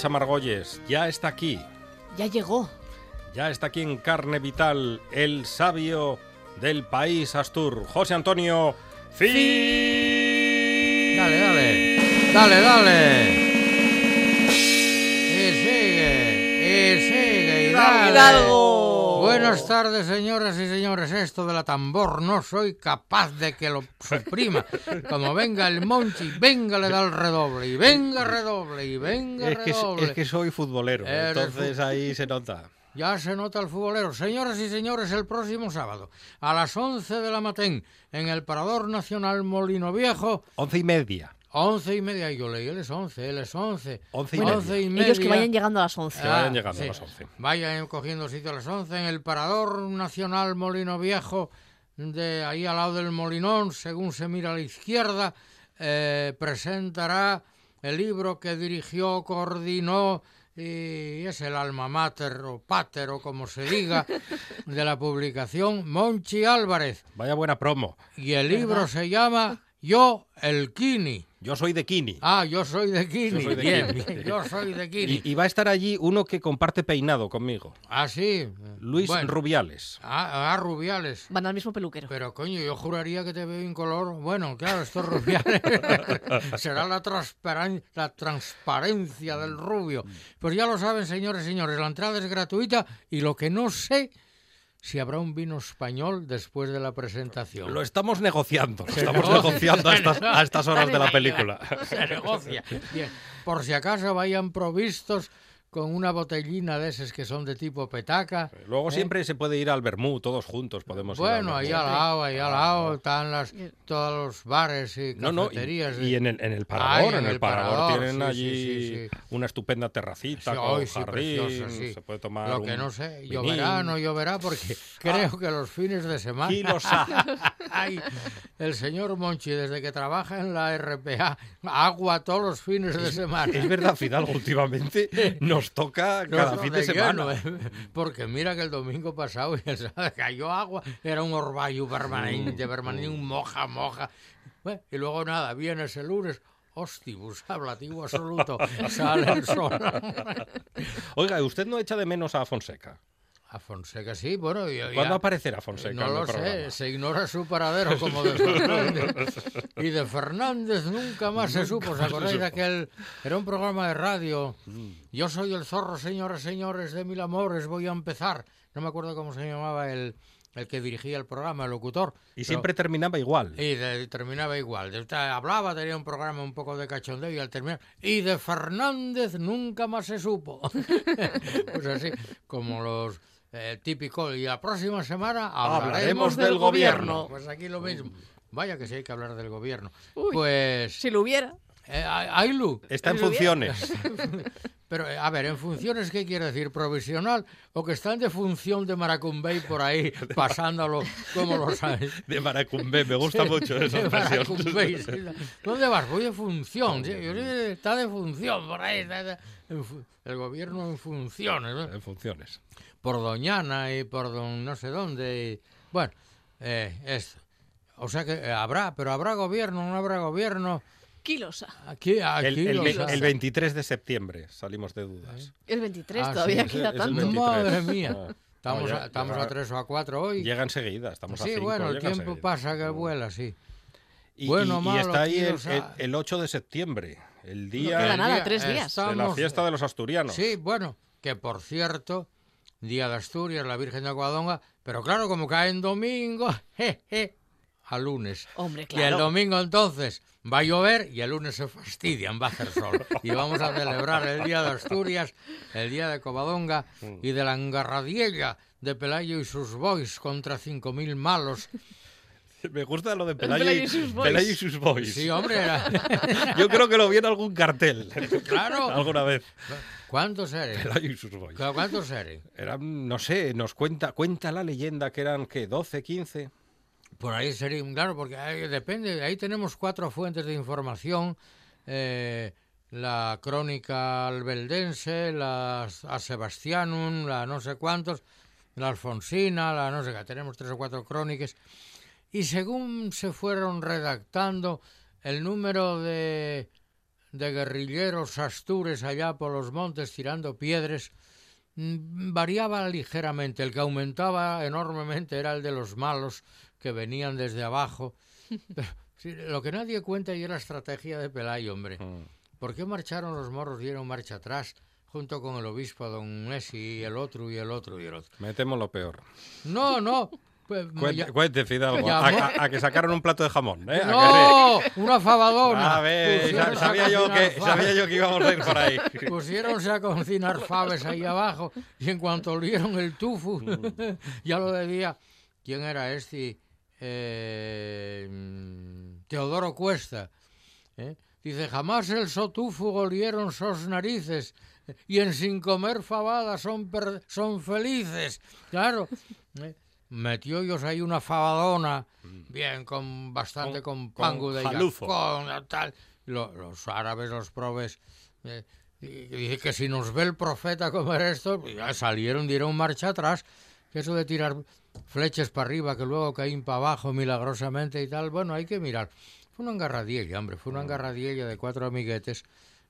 Arancha Margolles ya está aquí. Ya llegó. Ya está aquí en carne vital el sabio del país Astur, José Antonio Fi. Dale, dale. Dale, dale. Y sigue. Y sigue. Y dale. Hidalgo. Buenas tardes, señoras y señores. Esto de la tambor no soy capaz de que lo suprima. Como venga el Monchi, venga le da el redoble. Y venga redoble. Y venga Es que, redoble. es que soy futbolero, Eres entonces ahí se nota. Ya se nota el futbolero. Señoras y señores, el próximo sábado, a las 11 de la matén, en el Parador Nacional Molino Viejo, Once y media. Once y media. Yo leí, él es 11, él es 11. Once y Once media. y media. Ellos que vayan llegando a las 11. Que vayan llegando a las 11. Vayan cogiendo sitio a las 11 en el Parador Nacional Molino Viejo, de ahí al lado del Molinón, según se mira a la izquierda, eh, presentará el libro que dirigió, coordinó y es el alma mater o pater o como se diga de la publicación Monchi Álvarez. Vaya buena promo. Y el libro se llama Yo el Kini. Yo soy de Kini. Ah, yo soy de Kini. Yo soy de bien, Kini. bien, yo soy de Kini. Y, y va a estar allí uno que comparte peinado conmigo. Ah, sí. Luis Bueno. Rubiales. Ah, ah, Rubiales. Van al mismo peluquero. Pero coño, yo juraría que te veo en color. Bueno, claro, estos rubiales. Será la, transparan- la transparencia del rubio. Pues ya lo saben, señores y señores, la entrada es gratuita y lo que no sé si habrá un vino español después de la presentación. Lo estamos negociando. Lo estamos negocia. negociando a estas, a estas horas de la película. Se negocia. Bien. Por si acaso vayan provistos con una botellina de esas que son de tipo petaca. Luego ¿eh? siempre se puede ir al Bermú, todos juntos podemos ir. Bueno, al ahí al lado, ahí al lado están las, todos los bares y No, no, y, cafeterías. y en el, en el parador, Ay, en el parador, Parador, tienen sí, allí sí, sí, sí. una estupenda terracita Sí, con jardín, precioso, sí. se puede tomar Lo que un no sé, lloverá, no lloverá, porque creo que los fines de semana... Kilos A. Ay, el señor Monchi, desde que trabaja en la RPA, agua todos los fines de semana. Es verdad, Fidalgo, últimamente nos toca cada no, fin de de semana. lleno, ¿eh? Porque mira que el domingo pasado sábado cayó agua, era un orvallo permanente, permanente, un moja, moja. Bueno, y luego nada, vienes el lunes, hostibus, hablativo absoluto, sale el sol. Oiga, ¿usted no echa de menos a Fonseca? A Fonseca sí, bueno, ¿Cuándo aparecerá Fonseca no en lo programa? sé, se ignora su paradero como de Fernández. Y de Fernández nunca más se supo. ¿Os acordáis de aquel? Era un programa de radio. Mm. Yo soy el zorro, señoras, señores, de mil amores, voy a empezar. No me acuerdo cómo se llamaba el, el que dirigía el programa, el locutor. Y pero- siempre terminaba igual. y de- terminaba igual. De- hablaba, tenía un programa un poco de cachondeo y al terminar. Y de Fernández nunca más se supo. pues así, como los eh, típicos. Y la próxima semana hablaremos, Hablaremos del, del gobierno. gobierno. Pues aquí lo mismo. Vaya que sí hay que hablar del gobierno. Uy. Pues. Si lo hubiera. Eh, Ailu. Está en funciones. Pero, eh, a ver, ¿en funciones qué quiere decir? ¿Provisional? ¿O que están de función de Maracumbey por ahí, pasándolo como los sabes? De Maracumbé, me gusta mucho esa De expresión. Maracumbey, sí. ¿Dónde vas? Voy de función. sí, yo Está de función por ahí. está de- el gobierno en funciones. ¿no? En funciones. Por Doñana y por don no sé dónde. y- bueno, eh, esto. O sea que eh, habrá, pero habrá gobierno, no habrá gobierno. Kilos. Aquí, aquí El, el lo ve- sabe. el 23 de septiembre salimos de dudas. El 23 Ah, todavía sí, queda es tanto. 23. Madre mía. Ah. Estamos, No, ya- a, estamos ya- a tres o a cuatro hoy. Llega enseguida, estamos a sí, cinco, bueno, el tiempo pasa que vuela, sí. Y, Bueno, y- y está ahí el, a- el- el 8 de septiembre, el día queda El nada, día- tres días. de la estamos- fiesta de los asturianos. Sí, bueno, que por cierto, Día de Asturias, la Virgen de Covadonga, pero claro, como cae en domingo, jeje, a lunes. Hombre, Y el claro. domingo entonces va a llover y el lunes se fastidian, va a hacer sol. Y vamos a celebrar el Día de Asturias, el Día de Covadonga y de la engarradiella de Pelayo y sus boys contra 5.000 malos. Me gusta lo de Pelayo, Pelayo y, y sus boys. Pelayo y sus boys. Sí, hombre, era- Yo creo que lo vi en algún cartel. Claro. Alguna vez. ¿cuántos eres? Pelayo y sus boys. ¿Cuántos eres? Eran, no sé, nos cuenta, cuenta la leyenda que eran, ¿qué? ¿12, 15? Por ahí sería, claro, porque ahí depende, ahí tenemos cuatro fuentes de información, eh, la crónica albeldense, la a Sebastianum, la no sé cuántos, la Alfonsina, la no sé qué, tenemos tres o cuatro crónicas, y según se fueron redactando, el número de, de guerrilleros astures allá por los montes tirando piedras, mm, variaba ligeramente. El que aumentaba enormemente era el de los malos que venían desde abajo. Pero, sí, lo que nadie cuenta y es la estrategia de Pelayo, hombre. Mm. ¿Por qué marcharon los morros, dieron marcha atrás, junto con el obispo don Messi y el otro y el otro y el otro? Me temo lo peor. No, no. Pues, Cuente, cuente, Fidalgo. A, a- a que sacaron un plato de jamón, ¿eh? ¿A que sí? ¡No! ¡Una fabadona! A ver, sabía yo, que, sabía yo que íbamos a ir por ahí. Pusieronse a cocinar faves ahí abajo y en cuanto olieron el tufu, ya lo debía. ¿Quién era este? Eh, mm, Teodoro Cuesta. ¿eh? Dice, jamás el sotufu olieron sos narices y en sin comer fabada son, per- son felices. Claro. Metió ellos ahí una fabadona, bien, con bastante, Con- con, pango con de yacón, tal. Lo- los árabes, los probes, eh, dice que si nos ve el profeta comer esto, pues ya salieron, dieron marcha atrás. Que eso de tirar flechas para arriba, que luego caen para abajo milagrosamente y tal, bueno, hay que mirar. Fue una engarradiella, hombre, fue una engarradiella de cuatro amiguetes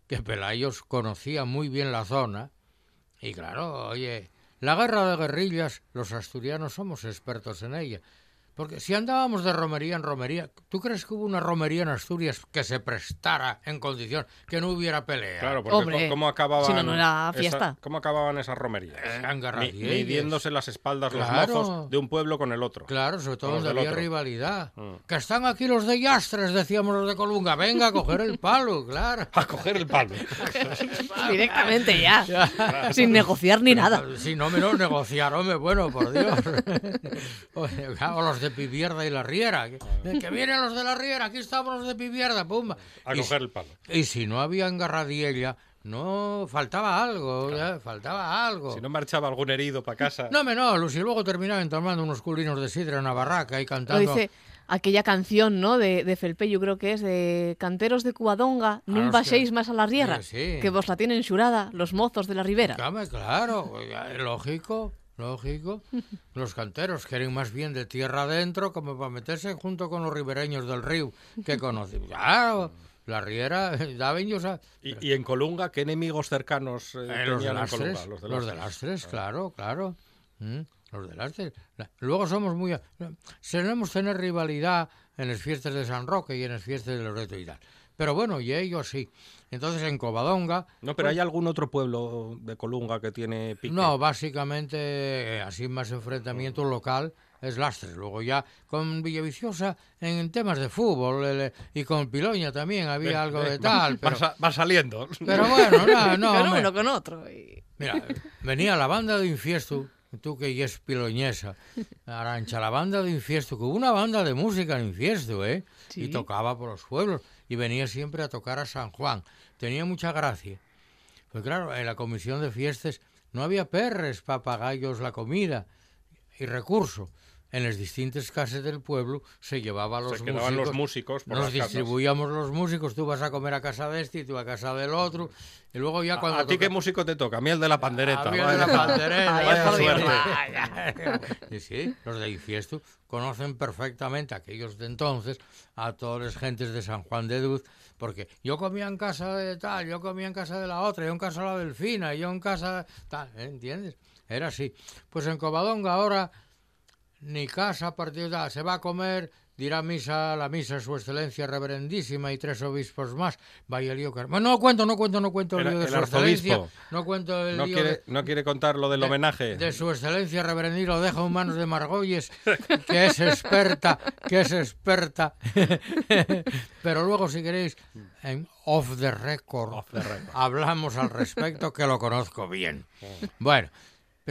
que Pelayos conocía muy bien la zona. Y claro, oye, la guerra de guerrillas, los asturianos somos expertos en ella. Porque si andábamos de romería en romería, ¿tú crees que hubo una romería en Asturias que se prestara en condición que no hubiera pelea? Claro, porque Hombre, ¿cómo acababan, si no, no era esa- fiesta. ¿cómo acababan esas romerías? Garradiellas. midiéndose las espaldas Claro. los mozos de un pueblo con el otro. Claro, sobre todo donde había otro. rivalidad. Mm. Que están aquí los de Yastres, decíamos los de Colunga. Venga a coger el palo, claro. A coger el palo. Directamente ya. Sin negociar ni nada. Si no menos negociar, hombre, bueno, por Dios. O los de Pivierda y la Riera. Que, que vienen los de la Riera, aquí estamos los de Pivierda, pumba. A Y coger el palo. Y si no había engarradiella, no, faltaba algo, ya, faltaba algo. Si no marchaba algún herido para casa. No, me no, y luego terminaban tomando unos culinos de sidra en la barraca y Lo cantando. dice aquella canción, ¿no? De, de Felpe, yo creo que es de Canteros de Cubadonga, non hostia. baixéis más a la riera, Sí, sí. que vos la tienen xurada los mozos de la ribera. Claro, claro, lógico, lógico. Los canteros quieren más bien de tierra adentro como para meterse junto con los ribereños del río que conocen. Claro, la riera, daban ellos a... Y, y en Colunga, ¿qué enemigos cercanos eh, Eh, los de tenían en Lastres, Colunga? los de Lastres. Lastres, claro, claro. Mm, Los de Lastres. La- Luego somos muy... a- Solemos tener rivalidad en las fiestas de San Roque y en las fiestas de Loreto y tal. Pero bueno, y ellos sí. Entonces en Covadonga... No, pero ¿hay algún otro pueblo de Colunga que tiene pique? No, básicamente, eh, así más enfrentamiento local es Lastres. Luego ya con Villaviciosa en temas de fútbol el- y con Piloña también había Ve- algo de va- tal. Va, Pero, sa- va saliendo. pero bueno, no, no. con hombre. uno, con otro. y- Mira, venía la banda de Infiesto, tú que ya es piloñesa, Arancha, la banda de Infiesto, que hubo una banda de música en Infiesto, ¿eh? Sí. Y tocaba por los pueblos, y venía siempre a tocar a San Juan. Tenía mucha gracia. Pues claro, en la comisión de fiestas no había perres, papagayos, la comida y recurso. En las distintas casas del pueblo se llevaba a los Se músicos. los músicos por Nos casas. distribuíamos los músicos, tú vas a comer a casa de este y tú a casa del otro. Y luego ya ¿A, cuando... a ti qué músico te toca? A mí el de la pandereta. a mí el de la pandereta, Vaya suerte. Y sí, los de Infiesto conocen perfectamente, aquellos de entonces, a todas las gentes de San Juan de Duz, porque yo comía en casa de tal, yo comía en casa de la otra, yo en casa de la Delfina, yo en casa de tal, ¿eh? ¿entiendes? Era así. Pues en Covadonga ahora ni casa de... Se va a comer, dirá misa, la misa su excelencia reverendísima y tres obispos más. Vaya lío que... Bueno, no cuento, no cuento, no cuento el, lío de el su excelencia. No cuento el No lío quiere, de- no quiere contar lo del de- homenaje. De su excelencia reverendí lo dejo en manos de Margolles, que es experta, que es experta. Pero luego, si queréis, en off the record, Off the record. hablamos al respecto, que lo conozco bien. Bueno,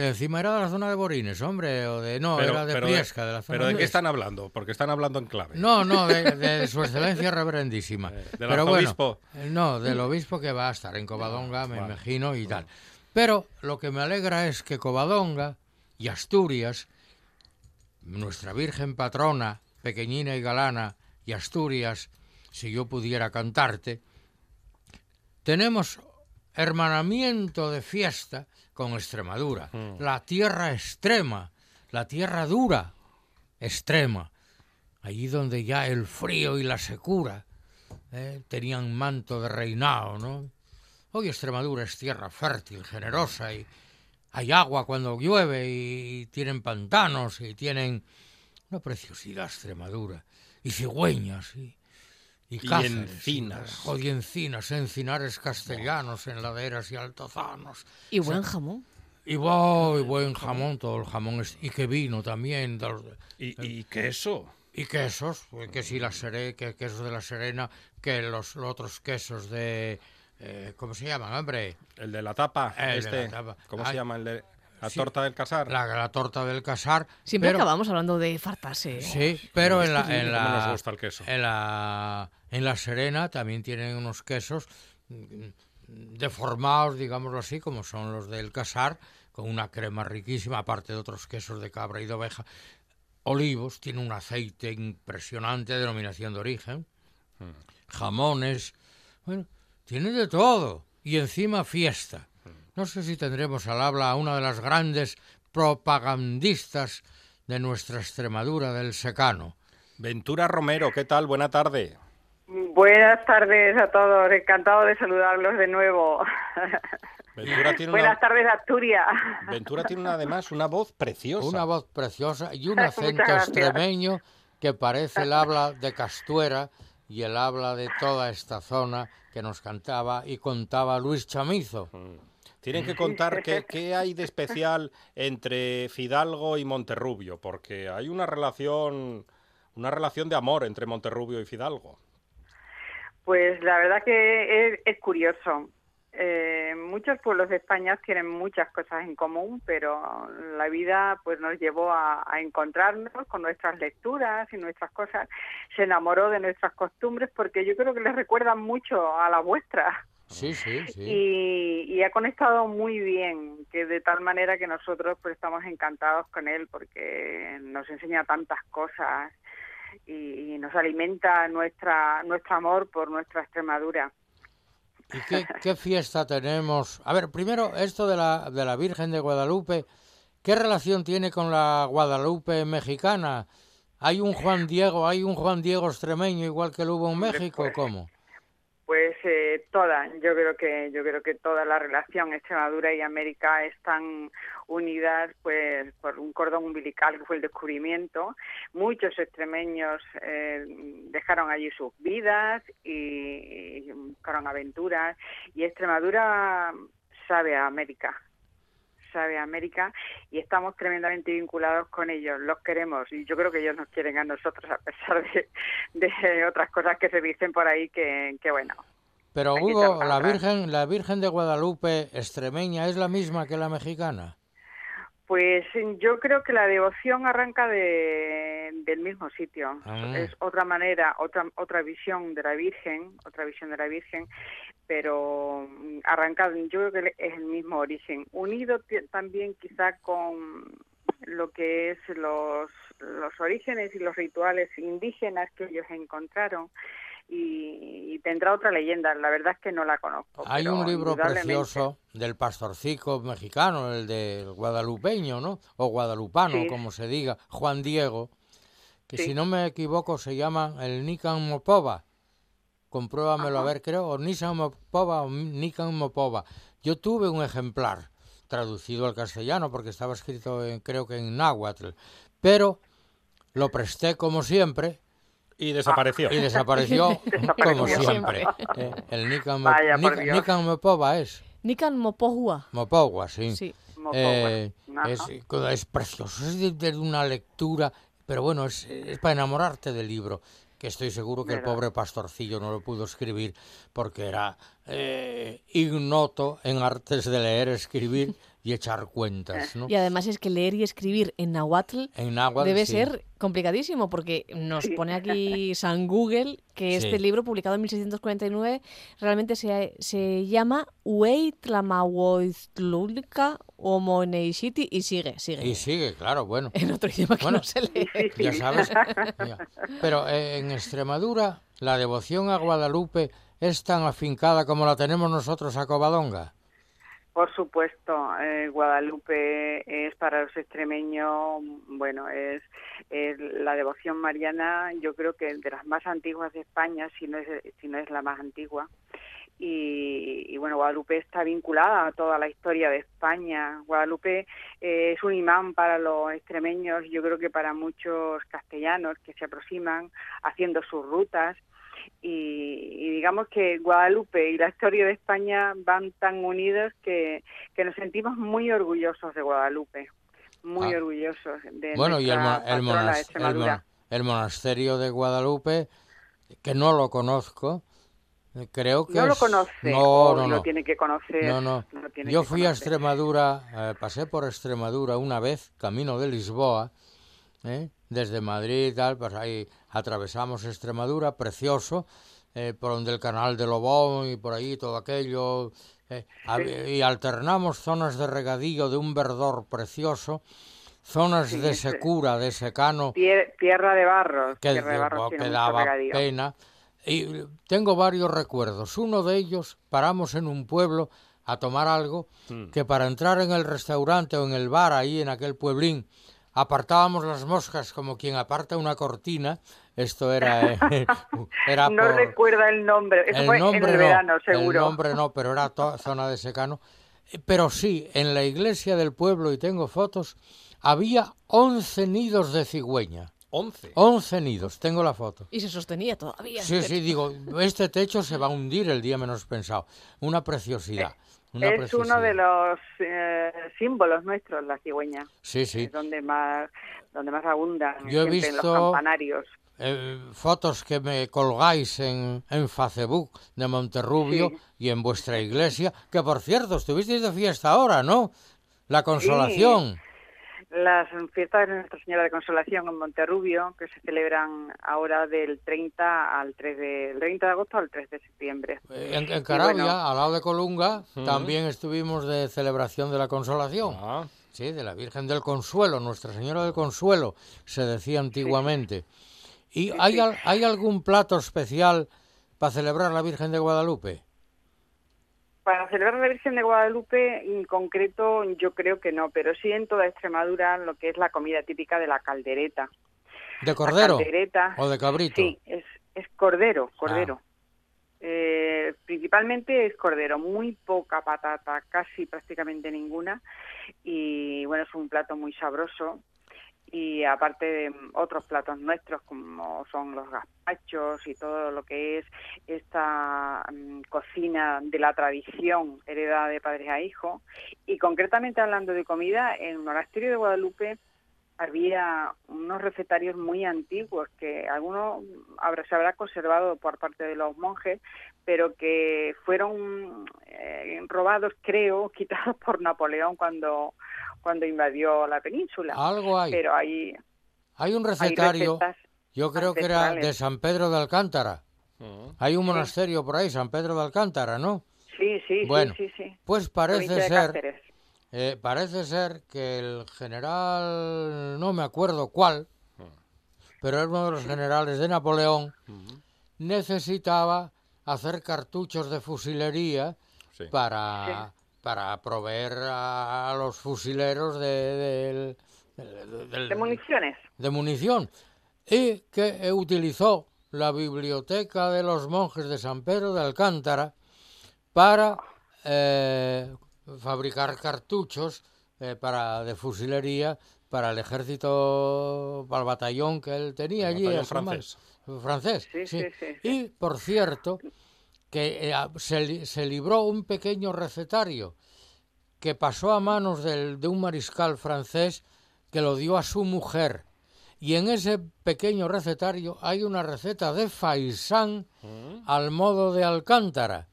encima era de la zona de Borines, hombre, o de... No, era de Priesca, de, la zona ¿Pero de qué están hablando? Porque están hablando en clave. No, no, de, de su excelencia reverendísima. Eh, del Pero bueno, arzobispo. eh, no, del obispo que va a estar en Covadonga, me imagino, y tal. Pero lo que me alegra es que Covadonga y Asturias, nuestra Virgen patrona, pequeñina y galana, y Asturias, si yo pudiera cantarte, tenemos hermanamiento de fiesta con Extremadura, la tierra extrema, la tierra dura, extrema, allí donde ya el frío y la secura eh, tenían manto de reinado, ¿no? Hoy Extremadura es tierra fértil, generosa y hay agua cuando llueve y tienen pantanos y tienen una preciosidad Extremadura y cigüeñas y, y, Y encinas. Joder, y encinas, encinares castellanos en laderas y altozanos. Y buen jamón. Y, bo- y buen jamón, todo el jamón. es- y que vino también. de los- ¿Y, y queso? y quesos, eh, que si la sere, que quesos de la Serena, que los, los otros quesos de... eh, ¿Cómo se llaman, hombre? El de la tapa. El de este. la tapa. ¿Cómo Ay. se llama? El de la Sí. torta del casar. La, la torta del casar. Siempre pero- acabamos hablando de fartarse. ¿eh? Sí, pero en la, en la, nos gusta el queso. en la en la Serena también tienen unos quesos mm, deformados, digámoslo así, como son los del casar, con una crema riquísima, aparte de otros quesos de cabra y de oveja. Olivos, tiene un aceite impresionante, denominación de origen. Jamones, bueno, tiene de todo. Y encima fiesta. No sé si tendremos al habla a una de las grandes propagandistas de nuestra Extremadura del secano. Ventura Romero, ¿qué tal? Buena tarde. Buenas tardes a todos, encantado de saludarlos de nuevo. Ventura tiene Buenas una, tardes, Asturias. Ventura tiene una, además una voz preciosa. Una voz preciosa y un acento extremeño que parece el habla de Castuera y el habla de toda esta zona que nos cantaba y contaba Luis Chamizo. Tienen que contar qué, qué hay de especial entre Fidalgo y Monterrubio, porque hay una relación, una relación de amor entre Monterrubio y Fidalgo. Pues la verdad que es, es curioso. Eh, muchos pueblos de España tienen muchas cosas en común, pero la vida pues nos llevó a, a encontrarnos con nuestras lecturas y nuestras cosas. Se enamoró de nuestras costumbres porque yo creo que les recuerdan mucho a las vuestras. Sí, sí, sí. y, y ha conectado muy bien, que de tal manera que nosotros pues estamos encantados con él porque nos enseña tantas cosas y, y nos alimenta nuestra nuestro amor por nuestra Extremadura. ¿Y qué, qué fiesta tenemos? A ver, primero, esto de la, de la Virgen de Guadalupe, ¿qué relación tiene con la Guadalupe mexicana? ¿Hay un Juan Diego, hay un Juan Diego extremeño igual que lo hubo en México? pues, ¿Cómo? Pues eh, toda, yo creo que yo creo que toda la relación Extremadura y América están unidas pues por un cordón umbilical que fue el descubrimiento. Muchos extremeños eh, dejaron allí sus vidas y, y buscaron aventuras y Extremadura sabe a América sabe América y estamos tremendamente vinculados con ellos, los queremos y yo creo que ellos nos quieren a nosotros a pesar de, de otras cosas que se dicen por ahí que, que bueno, Pero Hugo, la otras. Virgen, la Virgen de Guadalupe extremeña es la misma que la mexicana. Pues yo creo que la devoción arranca de, del mismo sitio. Ah. Es otra manera, otra otra visión de la Virgen, otra visión de la Virgen, pero mm, arranca, yo creo que es el mismo origen. Unido también quizá con lo que es los, los orígenes y los rituales indígenas que ellos encontraron. Y, y tendrá otra leyenda, la verdad es que no la conozco. Hay un libro precioso del pastorcico mexicano, el del guadalupeño, ¿no? O guadalupano, Sí. como se diga, Juan Diego, que Sí. si no me equivoco se llama el Nican Mopova. Compruébamelo, a ver, creo, o Nisan Mopova o Nican Mopova. Yo tuve un ejemplar traducido al castellano porque estaba escrito, en- creo que en náhuatl, pero lo presté como siempre Y desapareció. y desapareció como siempre. Eh, el Nikan, Vaya, por Nik- Dios. Nikan Mopova es. Nikan Mopohua. Mopogua, sí. Sí. Eh, es, es precioso, es de, de una lectura, pero bueno, es, es para enamorarte del libro, que estoy seguro que el pobre pastorcillo no lo pudo escribir porque era eh, ignoto en artes de leer, escribir y echar cuentas, ¿no? Y además es que leer y escribir en Nahuatl En náhuatl, debe sí. ser complicadísimo porque nos Sí. pone aquí San Google que este Sí. libro publicado en 1649 realmente se, se llama Uitlamahuiztlulka Omoneixiti y sigue, sigue. Y sigue, claro, bueno. En otro idioma que Bueno, no se lee. Ya sabes. ya. Pero eh, en Extremadura la devoción a Guadalupe es tan afincada como la tenemos nosotros a Covadonga. Por supuesto, eh, Guadalupe es para los extremeños, bueno, es, es la devoción mariana, yo creo que de las más antiguas de España, si no es, si no es la más antigua. Y, y, bueno, Guadalupe está vinculada a toda la historia de España. Guadalupe eh, es un imán para los extremeños, yo creo que para muchos castellanos que se aproximan haciendo sus rutas y, y digamos que Guadalupe y la historia de España van tan unidos que, que nos sentimos muy orgullosos de Guadalupe, muy Ah. orgullosos de Bueno, y el, de monasterio de Guadalupe, que no lo conozco, creo que no lo conoce, No, o no, lo no. tiene que conocer. No, no. Yo fui a. Extremadura, eh, pasé por Extremadura una vez, camino de Lisboa, ¿eh? desde Madrid y tal, pues ahí atravesamos Extremadura, precioso, eh, por donde el canal de Lobón y por ahí todo aquello, eh, y alternamos zonas de regadío de un verdor precioso, zonas Sí, de secura, de secano, Tier- tierra de barros, que, tierra de barros que daba pena. Y tengo varios recuerdos. Uno de ellos, paramos en un pueblo a tomar algo, que para entrar en el restaurante o en el bar ahí en aquel pueblín, apartábamos las moscas como quien aparta una cortina. Esto era, eh, era no por- recuerda el nombre, eso el fue en nombre el no, verano, el seguro. nombre no, pero era toda zona de secano. Pero sí, en la iglesia del pueblo, y tengo fotos, había 11 nidos de cigüeña. 11. 11 nidos, tengo la foto. Y se sostenía todavía. Sí, sí, digo, este techo se va a hundir el día menos pensado. Una preciosidad. Una es preciosidad. uno de los eh, símbolos nuestros, la cigüeña. Sí, sí. Es donde más, donde más abundan Yo he en visto- los campanarios. Eh, fotos que me colgáis en, en Facebook de Monterrubio Sí. y en vuestra iglesia, que por cierto, estuvisteis de fiesta ahora, ¿no? La consolación. Las fiestas de Nuestra Señora de Consolación en Monterrubio, que se celebran ahora del 30 al 3 de, del 30 de agosto al 3 de septiembre. Eh, En, en Carabia, bueno. al lado de Colunga, también estuvimos de celebración de la consolación. Ah, Sí, de la Virgen del Consuelo, Nuestra Señora del Consuelo, se decía antiguamente. ¿Y hay, al- hay algún plato especial para celebrar la Virgen de Guadalupe? Para celebrar la Virgen de Guadalupe, en concreto, yo creo que no, pero sí en toda Extremadura lo que es la comida típica de la caldereta. ¿De cordero La caldereta, o de cabrito? Sí, es, es cordero, Ah. cordero. Eh, principalmente es cordero, muy poca patata, casi prácticamente ninguna. Y bueno, es un plato muy sabroso. Y aparte de mm, otros platos nuestros, como son los gazpachos y todo lo que es esta mm, cocina de la tradición heredada de padres a hijos. Y concretamente hablando de comida, en el monasterio de Guadalupe había unos recetarios muy antiguos que algunos habrá, se habrá conservado por parte de los monjes, pero que fueron eh, robados, creo, quitados por Napoleón cuando, cuando invadió la península. Algo hay. Pero hay, Hay un recetario, yo creo que era de. San Pedro de Alcántara. mm. Hay un monasterio por ahí, San Pedro de Alcántara, ¿no? Sí, sí, Bueno, sí, sí, sí. Pues parece ser, Cáceres. Eh, parece ser que el general, no me acuerdo cuál, pero era uno de los generales de Napoleón, necesitaba hacer cartuchos de fusilería Sí. para, para proveer a, los fusileros de, De municiones. de munición y que utilizó la biblioteca de los monjes de San Pedro de Alcántara para eh, fabricar cartuchos eh, para de fusilería para el ejército, para el batallón que él tenía El allí. batallón francés. Francés, Sí, sí. sí, sí, sí. Y, por cierto, que eh, se, li- se libró un pequeño recetario que pasó a manos del- de un mariscal francés que lo dio a su mujer. Y en ese pequeño recetario hay una receta de faisán Mm. al modo de Alcántara.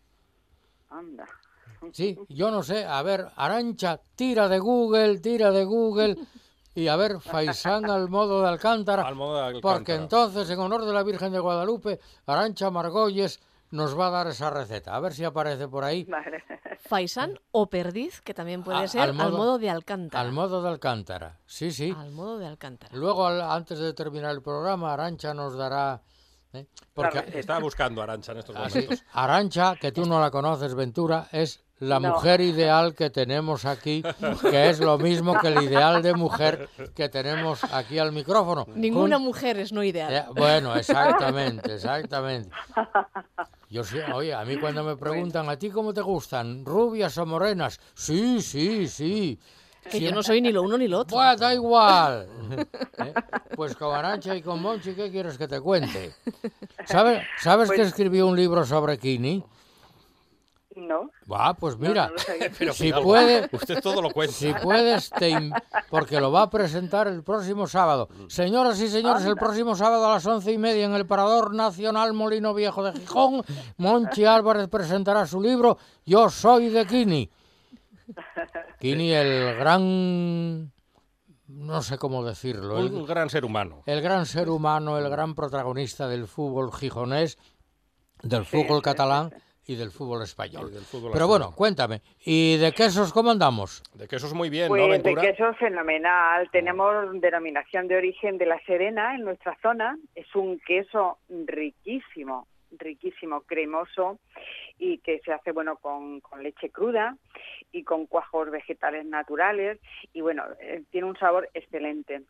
Anda. Sí, yo no sé, a ver, Arancha, tira de Google, tira de Google y a ver, faisán al modo de Alcántara. Al modo de Alcántara. Porque entonces, en honor de la Virgen de Guadalupe, Arancha Margolles nos va a dar esa receta. A ver si aparece por ahí. Vale. Faisán o perdiz, que también puede A- ser al al modo- de Alcántara. Al modo de Alcántara. Sí, sí. Al modo de Alcántara. Luego, al- antes de terminar el programa, Arancha nos dará... ¿eh? Porque. Está buscando Arancha en estos así, momentos. Arancha, que tú no la conoces, Ventura, es la No. mujer ideal que tenemos aquí, que es lo mismo que el ideal de mujer que tenemos aquí al micrófono. Ninguna mujer es no ideal. Eh, bueno, exactamente, exactamente. Yo sí, oye, a mí cuando me preguntan, ¿a ti cómo te gustan? ¿Rubias o morenas? Sí, sí, sí. que yo no soy ni lo uno ni lo otro. Pues da igual. ¿Eh? Pues con Arancha y con Monchi, ¿qué quieres que te cuente? ¿Sabes, ¿sabes que Pues- escribió un libro sobre Kini? No. Va, pues mira, no. Pero si puede, Usted todo lo cuenta. si puedes, te in- porque lo va a presentar el próximo sábado. Señoras y señores, el próximo sábado a las once y media en el Parador Nacional Molino Viejo de Gijón, Monchi Álvarez presentará su libro Yo soy de Kini. Kini, el gran... no sé cómo decirlo. el- Un gran ser humano. el gran ser humano, el gran protagonista del fútbol gijonés, del Sí, fútbol sí, catalán y del fútbol español. Del fútbol Pero bueno, cuéntame, ¿y de quesos cómo andamos? De que eso es muy bien, Pues ¿no, de Ventura? queso fenomenal. Tenemos denominación de origen de la Serena en nuestra zona. Es un queso riquísimo, riquísimo, cremoso y que se hace bueno con, con leche cruda y con cuajos vegetales naturales y bueno, eh, tiene un sabor excelente.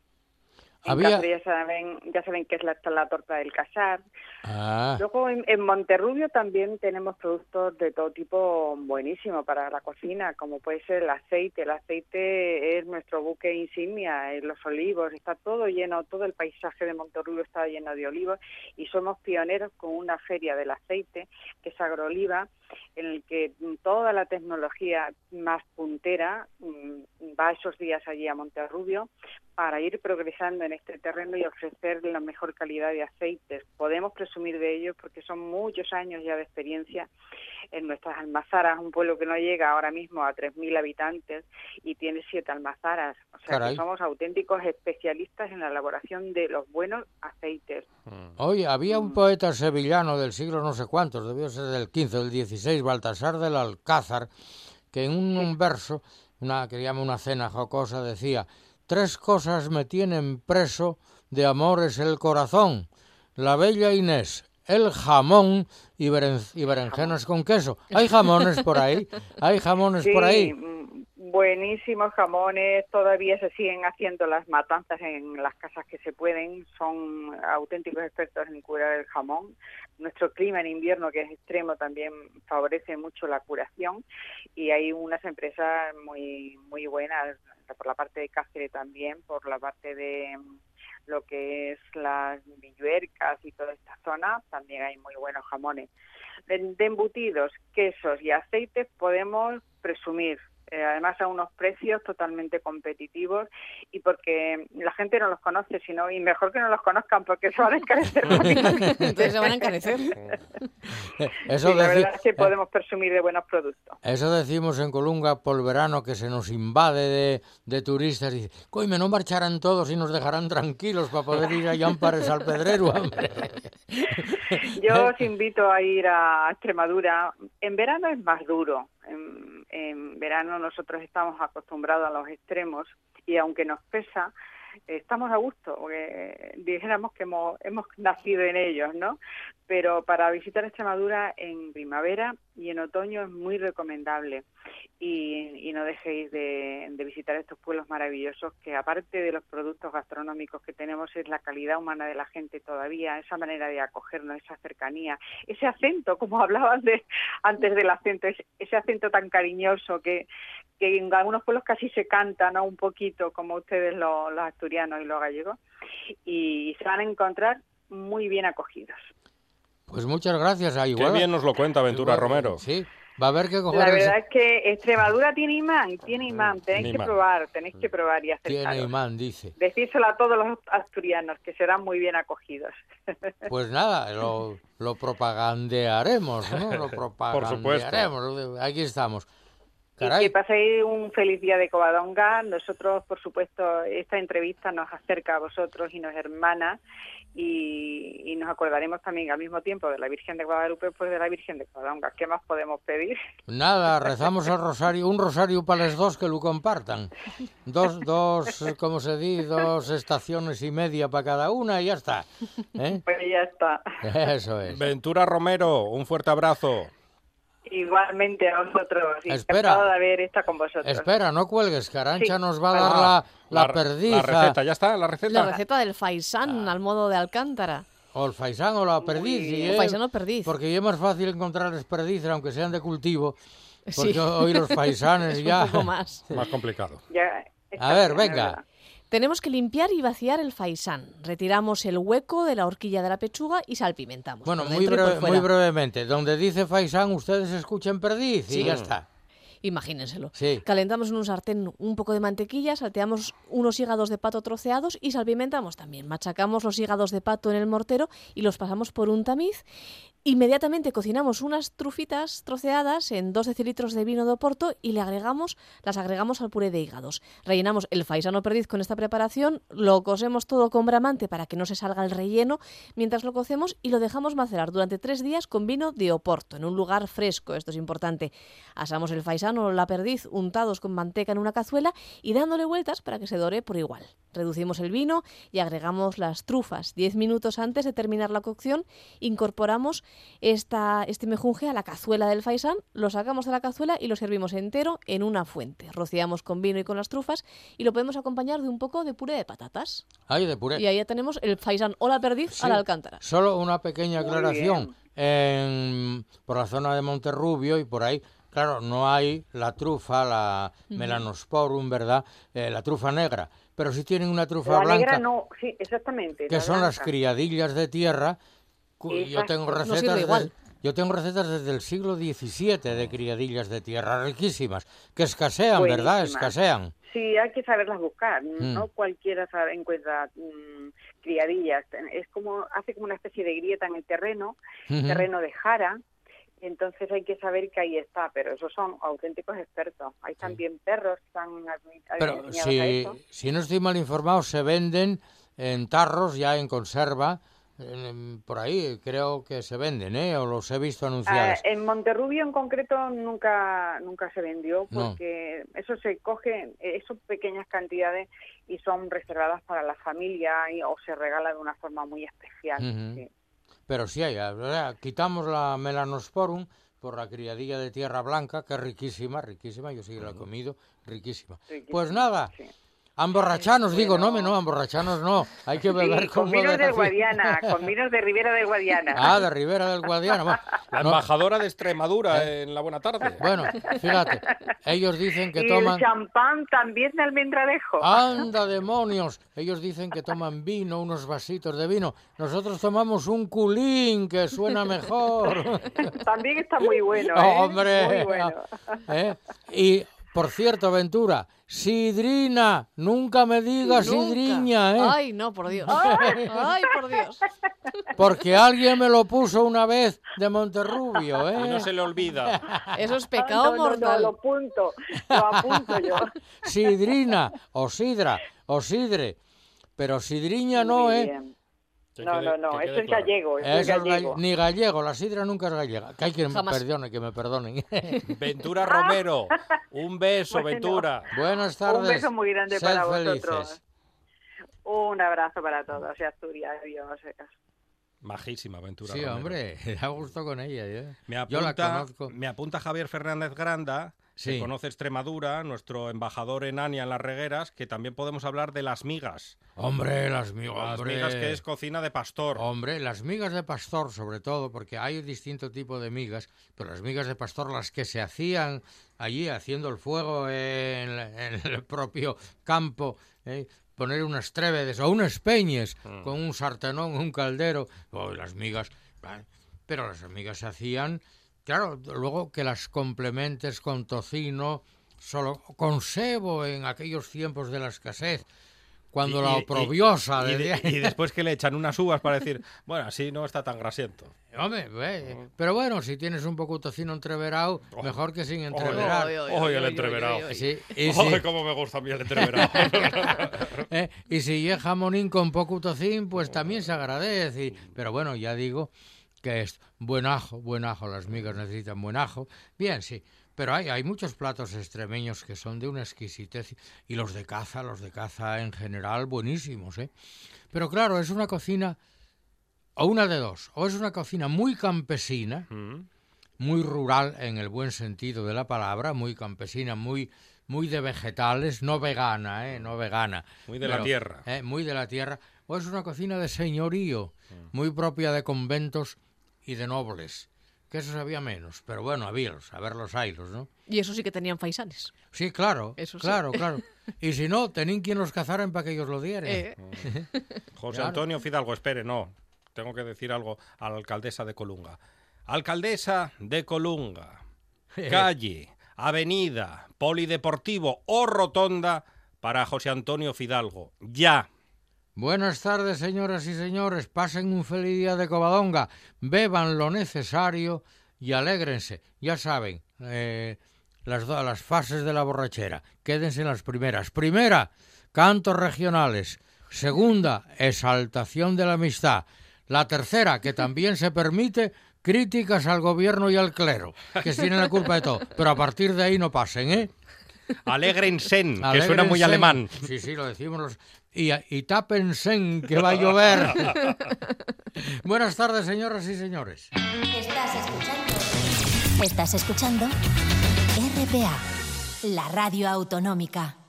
En Había- ya saben, ya saben que es la, la torta del casar. Ah, Luego en, en Monterrubio también tenemos productos de todo tipo buenísimos para la cocina, como puede ser el aceite. El aceite es nuestro buque insignia, eh, los olivos, está todo lleno, todo el paisaje de Monterrubio está lleno de olivos y somos pioneros con una feria del aceite, que es Agroliva, en el que toda la tecnología más puntera mm, va esos días allí a Monterrubio para ir progresando en este terreno y ofrecer la mejor calidad de aceites. Podemos presumir de ello porque son muchos años ya de experiencia en nuestras almazaras, un pueblo que no llega ahora mismo a 3.000 habitantes y tiene siete almazaras. O sea Caray. que somos auténticos especialistas en la elaboración de los buenos aceites. Mm. oye, había un poeta sevillano del siglo no sé cuántos, debió ser del 15 o del 16, Baltasar del Alcázar, que en un, un verso, una que llama una cena jocosa, decía, tres cosas me tienen preso, de amor es el corazón, la bella Inés, el jamón y, beren- y berenjenas con queso. ¿Hay jamones por ahí? ¿Hay jamones por ahí? mm, buenísimos jamones, todavía se siguen haciendo las matanzas en las casas que se pueden, son auténticos expertos en curar el jamón. Nuestro clima en invierno, que es extremo, también favorece mucho la curación y hay unas empresas muy, muy buenas por la parte de Cáceres también, por la parte de mm, lo que es las villuercas y toda esta zona, también hay muy buenos jamones. De, de embutidos, quesos y aceites podemos presumir, eh, además a unos precios totalmente competitivos y porque la gente no los conoce, sino y mejor que no los conozcan porque se van a encarecer. Entonces se van a encarecer. Eso, Sí, la verdad es que eh, podemos presumir de buenos productos. eso decimos en Colunga por el verano que se nos invade de, de turistas y dice, coime, no marcharán todos y nos dejarán tranquilos para poder ir a Llampares al Pedrero. hombre". Yo os invito a ir a Extremadura. En verano es más duro. En, verano nosotros estamos acostumbrados a los extremos y aunque nos pesa, estamos a gusto, porque dijéramos que hemos, hemos nacido en ellos, ¿no? Pero para visitar Extremadura en primavera y en otoño es muy recomendable. Y, no dejéis de, visitar estos pueblos maravillosos que aparte de los productos gastronómicos que tenemos es la calidad humana de la gente todavía, esa manera de acogernos, esa cercanía, ese acento, como hablaban de, antes del acento, ese, acento tan cariñoso que, en algunos pueblos casi se canta. Un poquito, como ustedes los, los asturianos y los gallegos, y se van a encontrar muy bien acogidos. Pues muchas gracias. A Qué igual, bien nos lo cuenta Ventura igual, Romero. Sí, va a haber que coger La verdad es que Extremadura tiene imán, tiene imán, tenéis Tiene que imán. probar, tenéis que probar y Tiene acercaros. imán, dice. Decírselo a todos los asturianos, que serán muy bien acogidos. Pues nada, lo, lo propagandearemos, ¿no? Lo propagandearemos. Aquí estamos. Y Caray, que paséis un feliz día de Covadonga. Nosotros, por supuesto, esta entrevista nos acerca a vosotros y nos hermana y, y nos acordaremos también al mismo tiempo de la Virgen de Guadalupe, pues de la Virgen de Covadonga. ¿Qué más podemos pedir? nada, rezamos el rosario, un rosario para los dos que lo compartan. Dos, dos, ¿cómo se dice? Dos estaciones y media para cada una y ya está. ¿eh? Pues ya está. Eso es. Ventura Romero, un fuerte abrazo. Igualmente a vosotros. y Espera. De haber estado con vosotros. Espera, no cuelgues, que Arancha Sí. nos va a Ah, dar la, la la- perdiza. La receta, ¿ya está? ¿La receta? La receta del faisán al modo de Alcántara. O el faisán o la perdiz. y O es- faisán o perdiz. Porque ya es más fácil encontrarles perdices, aunque sean de cultivo. Porque Sí. hoy los faisanes ya... Un poco más. Más complicado. Ya, A ver, es venga. verdad. Tenemos que limpiar y vaciar el faisán. Retiramos el hueco de la horquilla de la pechuga y salpimentamos. Bueno, muy, breve- muy brevemente. Donde dice faisán, ustedes escuchen perdiz y ya está. Imagínenselo. Sí. Calentamos en un sartén un poco de mantequilla, salteamos unos hígados de pato troceados y salpimentamos también. Machacamos los hígados de pato en el mortero y los pasamos por un tamiz. Inmediatamente cocinamos unas trufitas troceadas en 2 decilitros de vino de Oporto y le agregamos, las agregamos al puré de hígados. Rellenamos el faisano perdiz con esta preparación, lo cosemos todo con bramante para que no se salga el relleno mientras lo cocemos y lo dejamos macerar durante tres días con vino de Oporto, en un lugar fresco, esto es importante. Asamos el faisano o la perdiz untados con manteca en una cazuela y dándole vueltas para que se dore por igual. Reducimos el vino y agregamos las trufas. Diez minutos antes de terminar la cocción, incorporamos esta, este mejunje a la cazuela del faisán, lo sacamos de la cazuela y lo servimos entero en una fuente. Rociamos con vino y con las trufas y lo podemos acompañar de un poco de puré de patatas. Ay, de puré. Y ahí ya tenemos el faisán o la perdiz Sí. a la alcántara. Solo una pequeña aclaración. En- por la zona de Monterrubio y por ahí, claro, no hay la trufa, la melanosporum, ¿verdad? Eh, la trufa negra. Pero sí tienen una trufa La blanca, negra no, sí, exactamente. que la son las criadillas de tierra. Yo tengo No recetas igual. yo tengo recetas desde el siglo XVII de criadillas de tierra, riquísimas, que escasean, ¿verdad? Escasean. Sí, hay que saberlas buscar. Mm. No cualquiera sabe, encuentra mm, criadillas. Es como hace como una especie de grieta en el terreno, terreno de jara. Entonces hay que saber que ahí está, pero esos son auténticos expertos. Hay también perros que están admi- Pero a si, eso. si no estoy mal informado, se venden en tarros ya en conserva. en- por ahí creo que se venden, ¿eh? O los he visto Ah, anunciados. en Monterrubio en concreto nunca nunca se vendió No. porque eso se coge, eh, son pequeñas cantidades y son reservadas para la familia y- o se regala de una forma muy especial. Sí. Pero sí hay. Quitamos la melanosporum por la criadilla de tierra blanca, que es riquísima, riquísima. Yo sí la he comido, riquísima. Riquísima, Pues nada, sí. Emborrachanos, digo, no, me no, emborrachanos no. Hay que Sí, beber con como vinos de del. Guadiana, con vinos de Ribera del Guadiana. Ah, de Ribera del Guadiana. Bueno, La no, embajadora de Extremadura en la buena tarde. bueno, fíjate, ellos dicen que y toman... el champán también de almendralejo. ¡Anda, demonios! Ellos dicen que toman vino, unos vasitos de vino. Nosotros tomamos un culín, que suena mejor. También está muy bueno, ¿eh? ¡Hombre! Muy bueno. ¿Eh? Y, por cierto, Ventura, sidrina, nunca me digas Nunca. sidriña, ¿eh? Ay, no, por Dios. Ay, por Dios. Porque alguien me lo puso una vez de Monterrubio, Y ¿eh? no se le olvida. Eso es Ah, pecado no, no, no, mortal. lo apunto, lo apunto yo. Sidrina, o sidra, o sidre. Pero sidriña no, Muy ¿eh? bien. Que No, quede- no, no, que eso quede es claro. gallego, es es galle- gallego. ni gallego, la sidra nunca es gallega. Que hay que me Jamás. perdone, que me perdonen. Ventura Romero, un beso, Bueno. Ventura. Buenas tardes. Un beso muy grande Sed para felices. vosotros. Un abrazo para todos y Asturias. Adiós. Majísima Ventura Sí, Romero. hombre, da gusto con ella. ¿eh? Me Yo la apunta, conozco. me apunta Javier Fernández Granda, Sí. conoce Extremadura, nuestro embajador en Ania en las regueras, que también podemos hablar de las migas. Hombre, las migas. Las migas que es cocina de pastor. Hombre, las migas de pastor, sobre todo, porque hay distinto tipo de migas, pero las migas de pastor, las que se hacían allí haciendo el fuego en, en el propio campo, ¿eh? poner unas trévedes o unas peñes Mm. con un sartenón, un caldero, oh, las migas, pero las migas se hacían, claro, luego que las complementes con tocino, solo con sebo en aquellos tiempos de la escasez, cuando Y- la y- oprobiosa y, de- de- y después que le echan unas uvas para decir, bueno, así no está tan grasiento. Hombre, ve, pero bueno, si tienes un poco de tocino entreverado, Oh. mejor que sin Oye, entreverar. Oy, oy, Oy, oy, el entreverado. Sí, y, ¡Ay, si, cómo me gusta a mí el entreverado! eh, y si es jamonín con poco tocín, pues también se agradece. y- pero bueno, ya digo que es buen ajo, buen ajo, las migas necesitan buen ajo. Bien, sí, pero hay, hay muchos platos extremeños que son de una exquisitez y los de caza, los de caza en general, buenísimos, ¿eh? Pero claro, es una cocina, o una de dos, o es una cocina muy campesina, Mm. muy rural en el buen sentido de la palabra, muy campesina, muy muy de vegetales, no vegana, ¿eh? no vegana. Muy de la tierra. ¿eh? Muy de la tierra. O es una cocina de señorío, Mm. muy propia de conventos y de nobles. Que eso había menos, pero bueno, habíalos, a ver los ailos, ¿no? Y eso sí que tenían faisanes. Sí, claro, Eso sí. claro, claro. Y si no, tenían quien los cazaren para que ellos lo dieran. Eh, José Claro. Antonio Fidalgo, espere, no. Tengo que decir algo a la alcaldesa de Colunga. Alcaldesa de Colunga, calle, avenida, polideportivo o rotonda para José Antonio Fidalgo. Ya. Buenas tardes, señoras y señores. Pasen un feliz día de Covadonga. Beban lo necesario y alégrense. Ya saben, eh, las, las fases de la borrachera. Quédense en las primeras. Primera, cantos regionales. Segunda, exaltación de la amistad. La tercera, que también se permite críticas al gobierno y al clero, que tienen la culpa de todo. Pero a partir de ahí no pasen, ¿eh? Alégrense, que suena muy alemán. Sí, sí, lo decimos los... Y, y tápense que va a llover. Buenas tardes, señoras y señores. Estás escuchando. Estás escuchando RPA, la radio autonómica.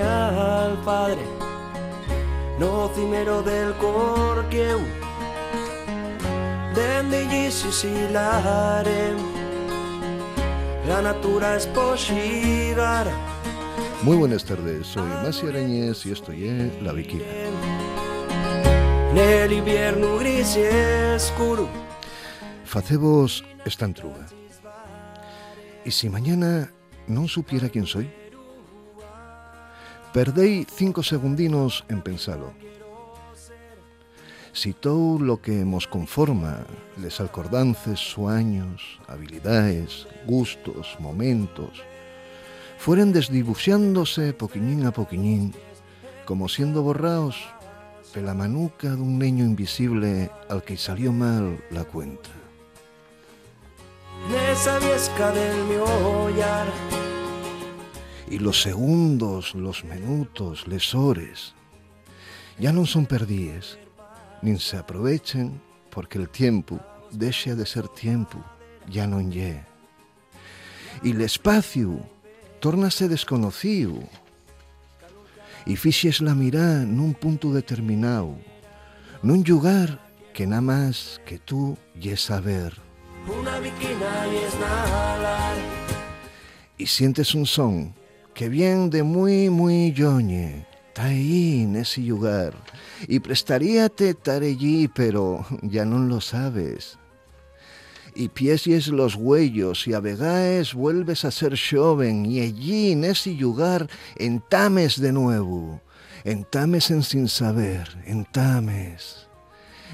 Al padre No cimero del corqueu Dende gli sisilare La natura es posigara Muy buenas tardes, soy Masi Arañez y esto es La Viquina. Nel invierno gris y escuro Facebos esta entruga. ¿Y si mañana no supiera quién soy? Perdei cinco segundinos en pensalo. Si todo lo que nos conforma, les alcordances, sueños, habilidades, gustos, momentos, fueren desdibuxándose poquiñín a poquiñín, como siendo borraos pela manuca dun neño invisible al que salió mal la cuenta. Del Y los segundos, los minutos, les hores, ya non son perdíes, nin se aprovechen porque el tiempo deixa de ser tiempo, ya non lle. E l'espacio tórnase desconocido, e fixes la mirá nun punto determinado, nun lugar que nada más que tú saber. Una y es nalar y sientes un son que viene de muy, muy yoñe. Ahí en ese lugar. Y prestaríate estar allí, pero ya no lo sabes. Y piesies los huellos y a vegaes vuelves a ser joven y allí en ese lugar entames de nuevo. Entames en sin saber, entames.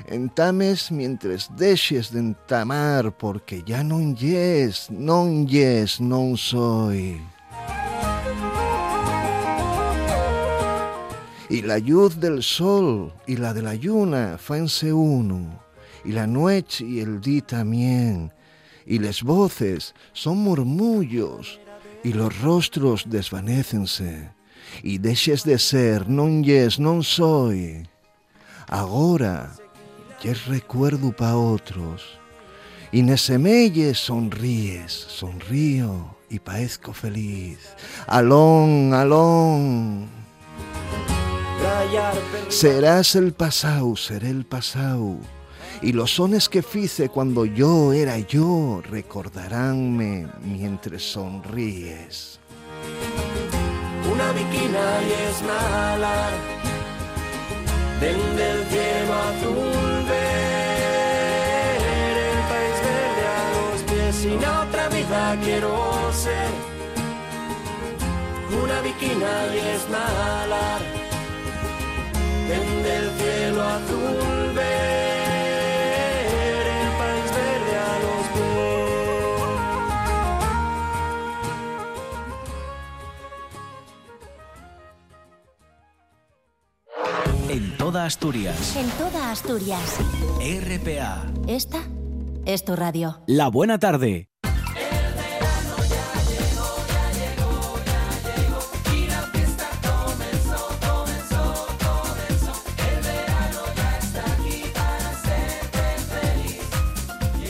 Entames mientras dejes de entamar porque ya non yes, non yes, non soy. Y la luz del sol y la de la lluna fanse uno, y la noche y el día también, y las voces son murmullos, y los rostros desvanécense, y dejes de ser, non yes, non soy. Agora, yes recuerdo pa otros, y nesemelles sonríes, sonrío y parezco feliz. Alón, alón. Serás el pasado, seré el pasado. Y los sones que fice cuando yo era yo recordaránme mientras sonríes. Una viquina y es nala, desde el cielo azul ver el país verde a los pies y la otra vida quiero ser. Una viquina y es nala, desde el cielo azul ver el país verde a los En toda Asturias. En toda Asturias. RPA. Esta es tu radio. La buena tarde.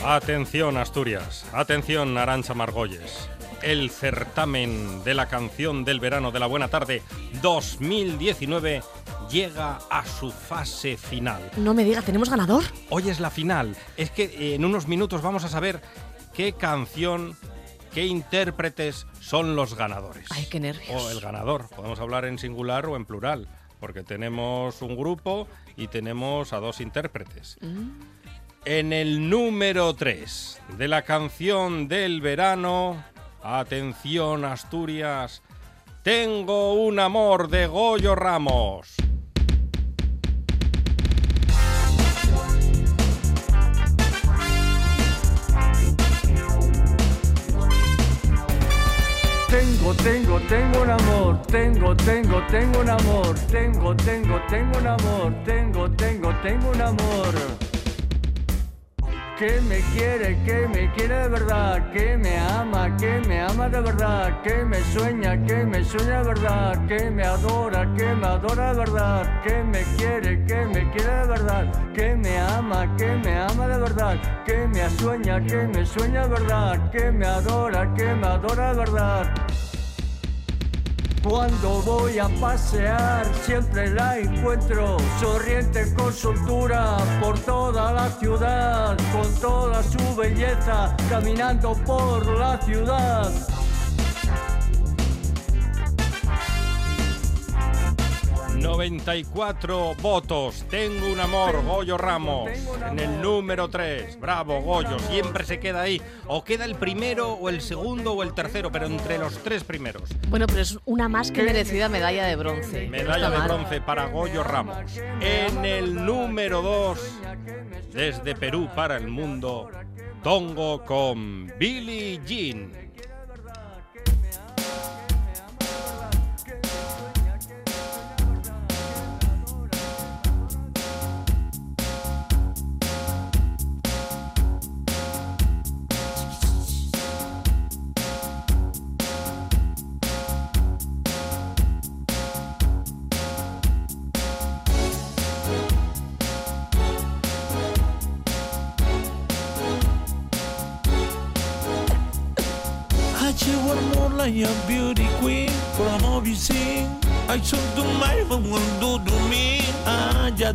Atención Asturias, atención Arancha Margolles. El certamen de la canción del verano de la buena tarde 2019 llega a su fase final. No me diga, ¿tenemos ganador? Hoy es la final. Es que eh, en unos minutos vamos a saber qué canción, qué intérpretes son los ganadores. Ay, qué nervios. O el ganador. Podemos hablar en singular o en plural, porque tenemos un grupo y tenemos a dos intérpretes. En el número 3 de la canción del verano, atención Asturias, tengo un amor de Goyo Ramos. Tengo, tengo, tengo un amor, tengo, tengo, tengo un amor, tengo, tengo, tengo un amor, tengo, tengo, tengo un amor. Que me quiere, que me quiere de verdad, que me ama, que me ama de verdad, que me sueña, que me sueña de verdad, que me adora, que me adora de verdad, que me quiere, que me quiere de verdad, que me ama, que me ama de verdad, que me sueña, que me sueña de verdad, que me adora, que me adora de verdad. Cuando voy a pasear siempre la encuentro sonriente con soltura por toda la ciudad, con toda su belleza, caminando por la ciudad. 94 votos. Tengo un amor, Goyo Ramos. En el número 3. Bravo, Goyo. Siempre se queda ahí. O queda el primero, o el segundo, o el tercero, pero entre los tres primeros. Bueno, pero es una más que merecida medalla de bronce. Medalla de bronce para Goyo Ramos. En el número 2, desde Perú para el mundo, Tongo con Billie Jean.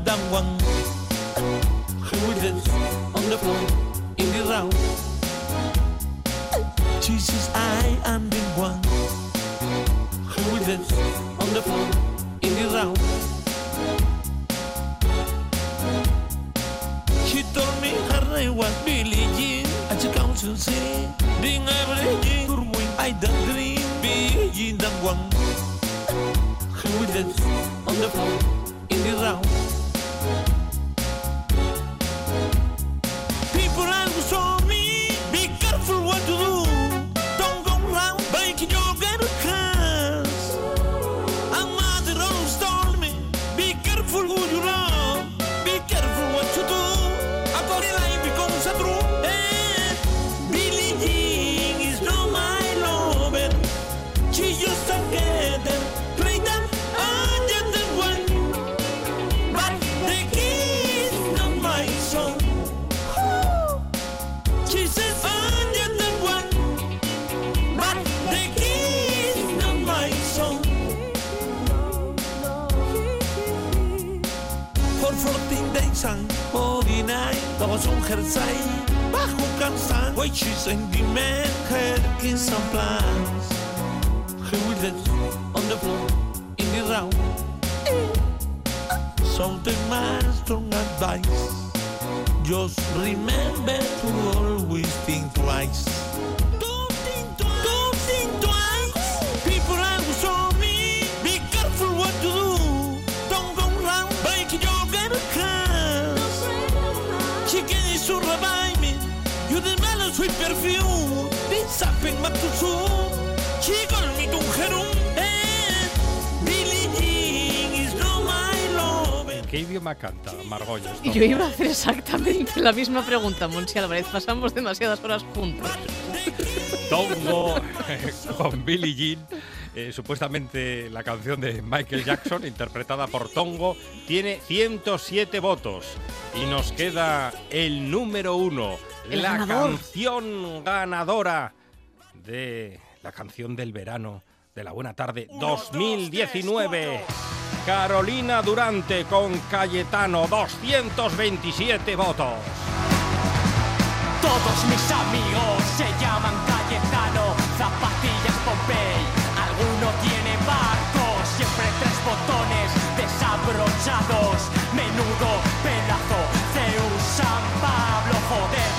Ah, ya 14 days and 49 Dogs on her side Bajo cansan Why she's in Her wheels on the floor the advice. Just remember to always think twice And Billie Jean is not my love ¿Qué idioma canta Margolles? Yo iba a hacer exactamente la misma pregunta, Monsi Álvarez. Pasamos demasiadas horas juntos. Tongo con Billie Jean. eh, supuestamente la canción de Michael Jackson, interpretada por Tongo, tiene 107 votos. Y nos queda el número uno, El la ganador. canción ganadora de la canción del verano de la Buena Tarde 2019. Carolina Durante con Cayetano, 227 votos. Todos mis amigos se llaman Cayetano, zapatillas Pompey. Alguno tiene barcos, siempre tres botones desabrochados. Menudo pedazo, Zeus, San Pablo, joder,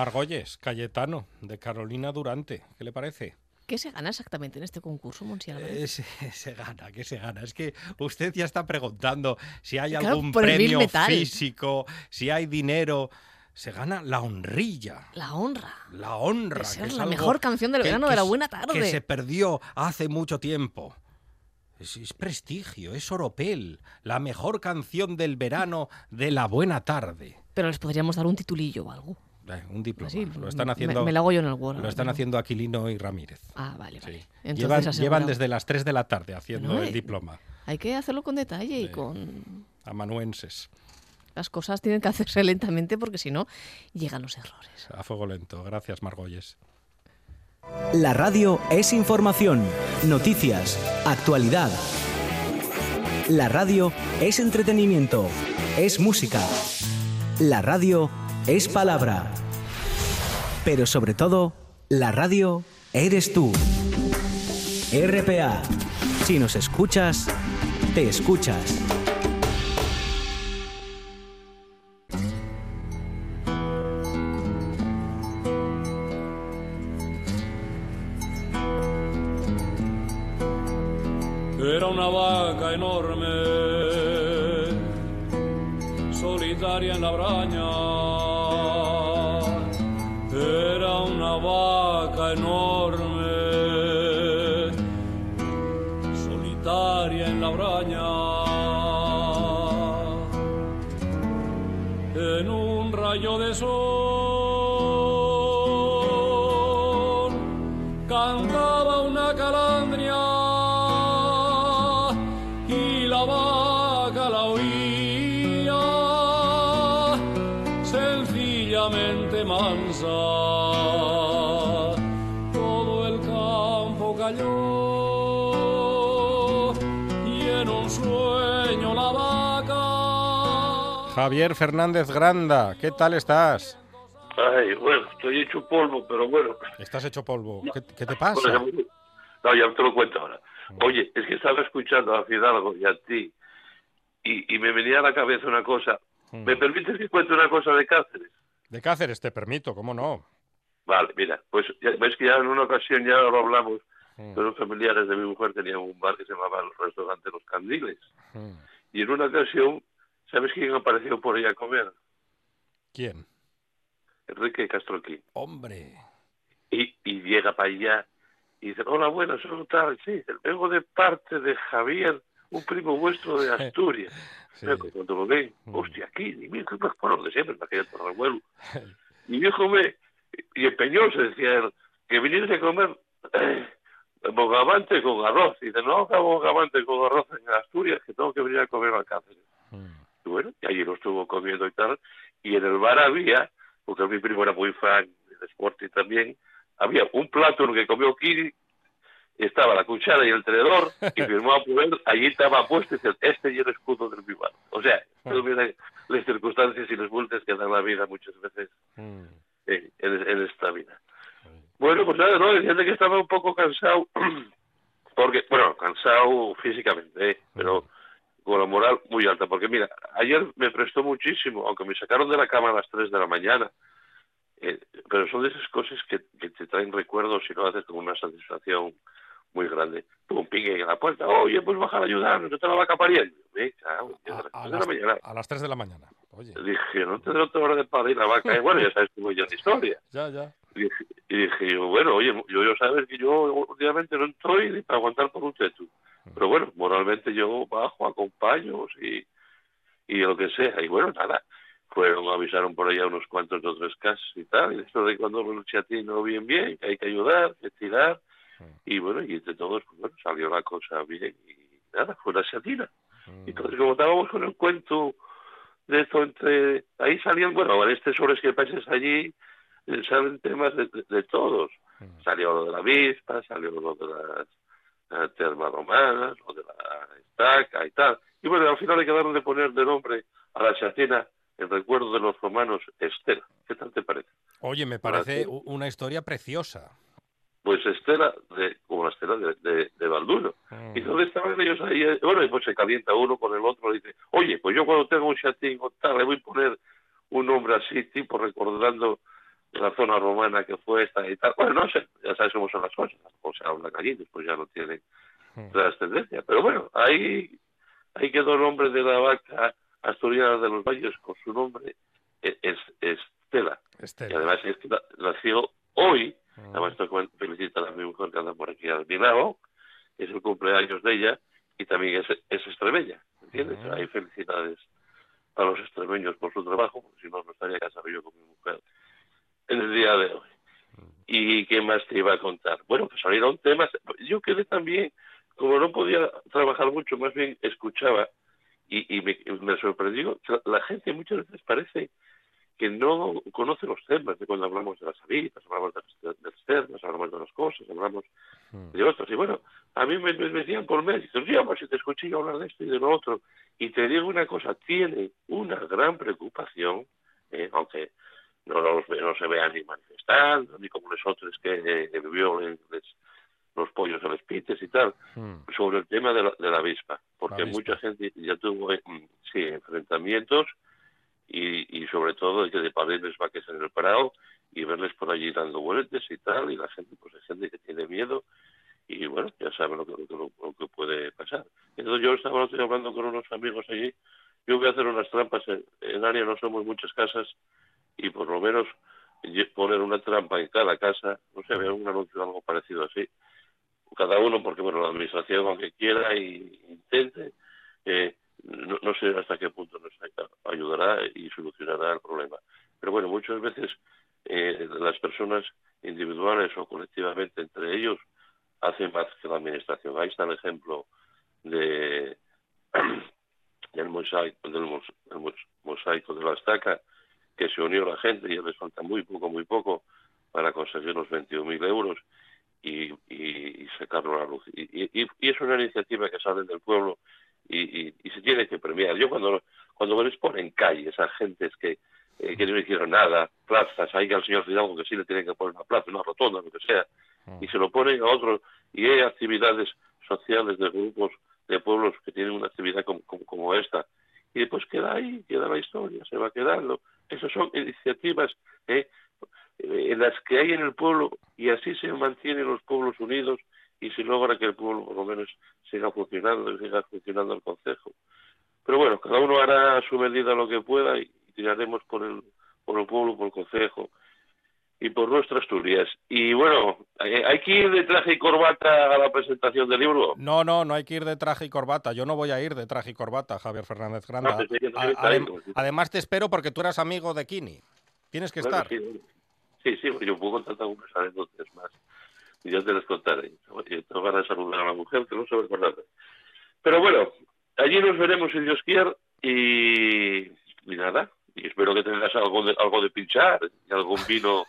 Margolles, Cayetano, de Carolina Durante. ¿Qué le parece? ¿Qué se gana exactamente en este concurso, Monsi Álvarez? Eh, se, se gana, ¿qué se gana? Es que usted ya está preguntando si hay Claro, algún premio físico, si hay dinero. Se gana la honrilla. La honra. La honra. De ser que es la algo mejor canción del que- verano que de la buena tarde. Que se perdió hace mucho tiempo. Es, es prestigio, es oropel. La mejor canción del verano de la buena tarde. Pero les podríamos dar un titulillo o algo. Eh, un diploma. Así, lo están haciendo. me lo hago yo en el Word, Lo están haciendo Aquilino y Ramírez. Ah, vale, vale. Sí. Entonces Llevan, asegurado. llevan desde las 3 de la tarde haciendo Bueno, el eh, diploma. Hay que hacerlo con detalle y con... Amanuenses. Las cosas tienen que hacerse lentamente porque si no, llegan los errores. A fuego lento. Gracias, Margolles. La radio es información, noticias, actualidad. La radio es entretenimiento, es música. La radio es palabra. Pero sobre todo, la radio eres tú. RPA. Si nos escuchas, te escuchas. Era una vaca enorme, solitaria en la braña. Javier Fernández Granda, ¿qué tal estás? Ay, bueno, estoy hecho polvo, pero bueno. Estás hecho polvo. ¿Qué, qué te pasa? no, ya te lo cuento ahora. Oye, es que estaba escuchando a Fidalgo y a ti y, y me venía a la cabeza una cosa. Mm. ¿Me permites que cuente una cosa de Cáceres? De Cáceres, te permito, ¿cómo no? Vale, mira, pues ya, ves que ya en una ocasión ya lo hablamos, Mm. pero los familiares de mi mujer tenían un bar que se llamaba el restaurante Los Candiles. Mm. Y en una ocasión, ¿sabes quién apareció por ahí a comer? ¿Quién? Enrique Castroquín. Hombre. y, y llega para allá y dice, hola, buenas, soy tal, sí, vengo de parte de Javier, un primo vuestro de Asturias. Mira, Cuando lo ven, hostia, aquí, y mira, pues por donde siempre, para aquella torrevuelo. Y dijo, me, y empeñó, se decía él, que viniese a comer eh, bogavante con arroz. Y dice, no haga bogavante con arroz en Asturias, que tengo que venir a comer a Cáceres. Y bueno, y allí lo estuvo comiendo y tal. Y en el bar había, porque mi primo era muy fan del Sporting también, había un plato en el que comió Kiri, estaba la cuchara y el tenedor, y firmó a poder, allí estaba puesto y dice, este y el escudo del mi bar. O sea, mira las circunstancias y las multas que dan la vida muchas veces Mm. en, en- en esta vida. Bueno, pues nada, no, decía que estaba un poco cansado, porque, bueno, cansado físicamente, ¿eh? pero con la moral muy alta, porque mira, ayer me prestó muchísimo, aunque me sacaron de la cama a las 3 de la mañana, eh, pero son de esas cosas que, que te traen recuerdos y lo haces con una satisfacción muy grande. Tuvo un pique en la puerta, oye, pues bajar a ayudarnos, no te la va a pariendo. A las A 3 de las, la mañana. a las 3 de la mañana. Oye, Dije, no tendré otra hora de parir la vaca. ¿eh? Bueno, ya sabes cómo ya la historia. ya, ya. Y dije, y dije yo, bueno, oye, yo, yo sabes que yo últimamente no estoy ni para aguantar por un teto. Pero bueno, moralmente yo bajo, acompaño y, y lo que sea. Y bueno, nada, fueron, avisaron por allá unos cuantos de otras casas y tal. Y esto de cuando el chatino bien, bien, que hay que ayudar, que tirar. Y bueno, y entre todos, pues bueno, salió la cosa bien y nada, fue una chatina. Y entonces, como estábamos con el cuento de esto entre... Ahí salían, bueno, en este sobre que pases allí, eh, salen temas de, de- de todos. Salió lo de la avispa, salió lo de las termas romanas, lo de la estaca y tal. Y bueno, al final le quedaron de poner de nombre a la chatina en recuerdo de los romanos Estela. ¿Qué tal te parece? Oye, me parece u- una historia preciosa. Pues Estela, de, como la Estela de, de, de Balduino. Mm. Y entonces estaban ellos ahí, eh, bueno, y pues se calienta uno con el otro, y dice, oye, pues yo cuando tengo un chatín o tal, le voy a poner un nombre así, tipo recordando la zona romana que fue esta y tal. Bueno, no sé, ya sabes cómo son las cosas, o se hablan allí, después ya no tienen trascendencia. Pero bueno, ahí, ahí quedó el nombre de la vaca asturiana de los valles con su nombre, eh, es, Estela. Estela. Y además es que na- nació hoy, además tengo que felicitar a mi mujer que anda por aquí al mi lado, es el cumpleaños de ella y también es, es extremeña, ¿entiendes? Hay felicidades a los extremeños por su trabajo, porque si no, no estaría casado yo con mi mujer en el día de hoy. ¿Y qué más te iba a contar? Bueno, pues salieron temas. Yo quedé también, como no podía trabajar mucho, más bien escuchaba y, y me, me sorprendió la gente muchas veces parece que no conoce los temas de cuando hablamos de las habitas, hablamos de las, de las termas, hablamos de las cosas, hablamos de otros. Y bueno, a mí me, me decían por mes, dicen, sí, pues si te escuché hablar de esto y de lo otro. Y te digo una cosa, tiene una gran preocupación, eh, aunque no, los, no se vean ni manifestando, ni como los otros que eh, violen les- los pollos a los pites y tal, sobre el tema de la, de la avispa, porque avispa. mucha gente ya tuvo eh, mm, sí, enfrentamientos y, y sobre todo de que de parirles vaques en el Prado y verles por allí dando vueltas y tal, y la gente, pues hay gente que tiene miedo y bueno, ya saben lo que, lo, que- lo que puede pasar. Entonces yo estaba hablando con unos amigos allí, yo voy a hacer unas trampas, en, en área no somos muchas casas y por lo menos poner una trampa en cada casa, no sé, había un anuncio algo parecido así. Cada uno, porque bueno, la administración, aunque quiera y intente, eh, no, sé hasta qué punto nos ayudará y solucionará el problema. Pero bueno, muchas veces eh, las personas individuales o colectivamente entre ellos hacen más que la administración. Ahí está el ejemplo de del mosaico, del mos- del mos- mosaico de la estaca, que se unió la gente ya les falta muy poco, muy poco para conseguir los 21.000 euros y, sacarlo a la luz. Y, y, es una iniciativa que sale del pueblo y, se tiene que premiar. Yo cuando, cuando les ponen calles a gentes que, eh, que no hicieron nada, plazas, hay al señor Fidalgo que sí le tienen que poner una plaza, una rotonda, lo que sea, y se lo ponen a otros, y hay actividades sociales de grupos de pueblos que tienen una actividad como, como esta, y después queda ahí, queda la historia, se va quedando. Esas son iniciativas eh, en las que hay en el pueblo y así se mantienen los pueblos unidos y se logra que el pueblo por lo menos siga funcionando y siga funcionando el consejo. Pero bueno, cada uno hará a su medida lo que pueda y tiraremos por el, por el pueblo, por el consejo y por nuestras Asturias. Y bueno, eh, hay que ir de traje y corbata a la presentación del libro. No, no, no hay que ir de traje y corbata. Yo no voy a ir de traje y corbata, Javier Fernández Granda. A- ahí, además te espero porque tú eras amigo de Kini. Tienes que Bueno, estar. Sí, sí, sí, yo puedo contar algunas anécdotas más. Y yo te las contaré. Oye, tengo ganas de saludar a la mujer, que no se va. Pero bueno, allí nos veremos si Dios quiere y, y nada. Y espero que tengas algo de, algo de pinchar y algún vino.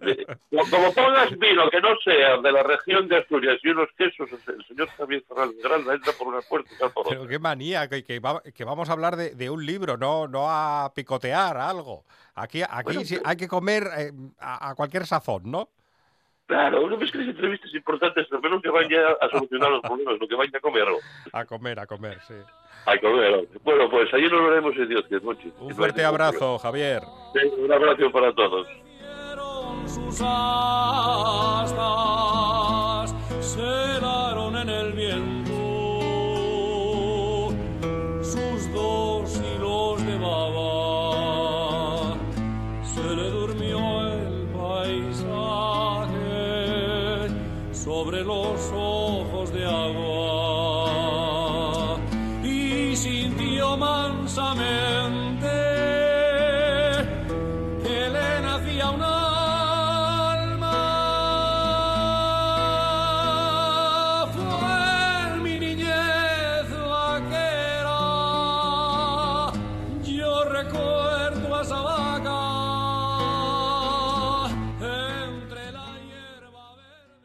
de- como, pongas vino que no sea de la región de Asturias y unos quesos, el señor Javier Fernández Granda entra por una puerta y sale por otra. Pero qué manía, que, que va- que vamos a hablar de, de un libro, no, no a picotear algo. Aquí, aquí Bueno, sí hay que comer eh, a, a cualquier sazón, ¿no? Claro, uno ves que las entrevistas importantes, pero no que vayan a solucionar los problemas, lo que vayan a comerlo. A comer, a comer, sí. A comer. Bueno, pues allí nos veremos si Dios quiere, Monchi. Un fuerte abrazo, Javier. Sí, Un abrazo para todos. sus astas en el viento, agua y sintió mansamente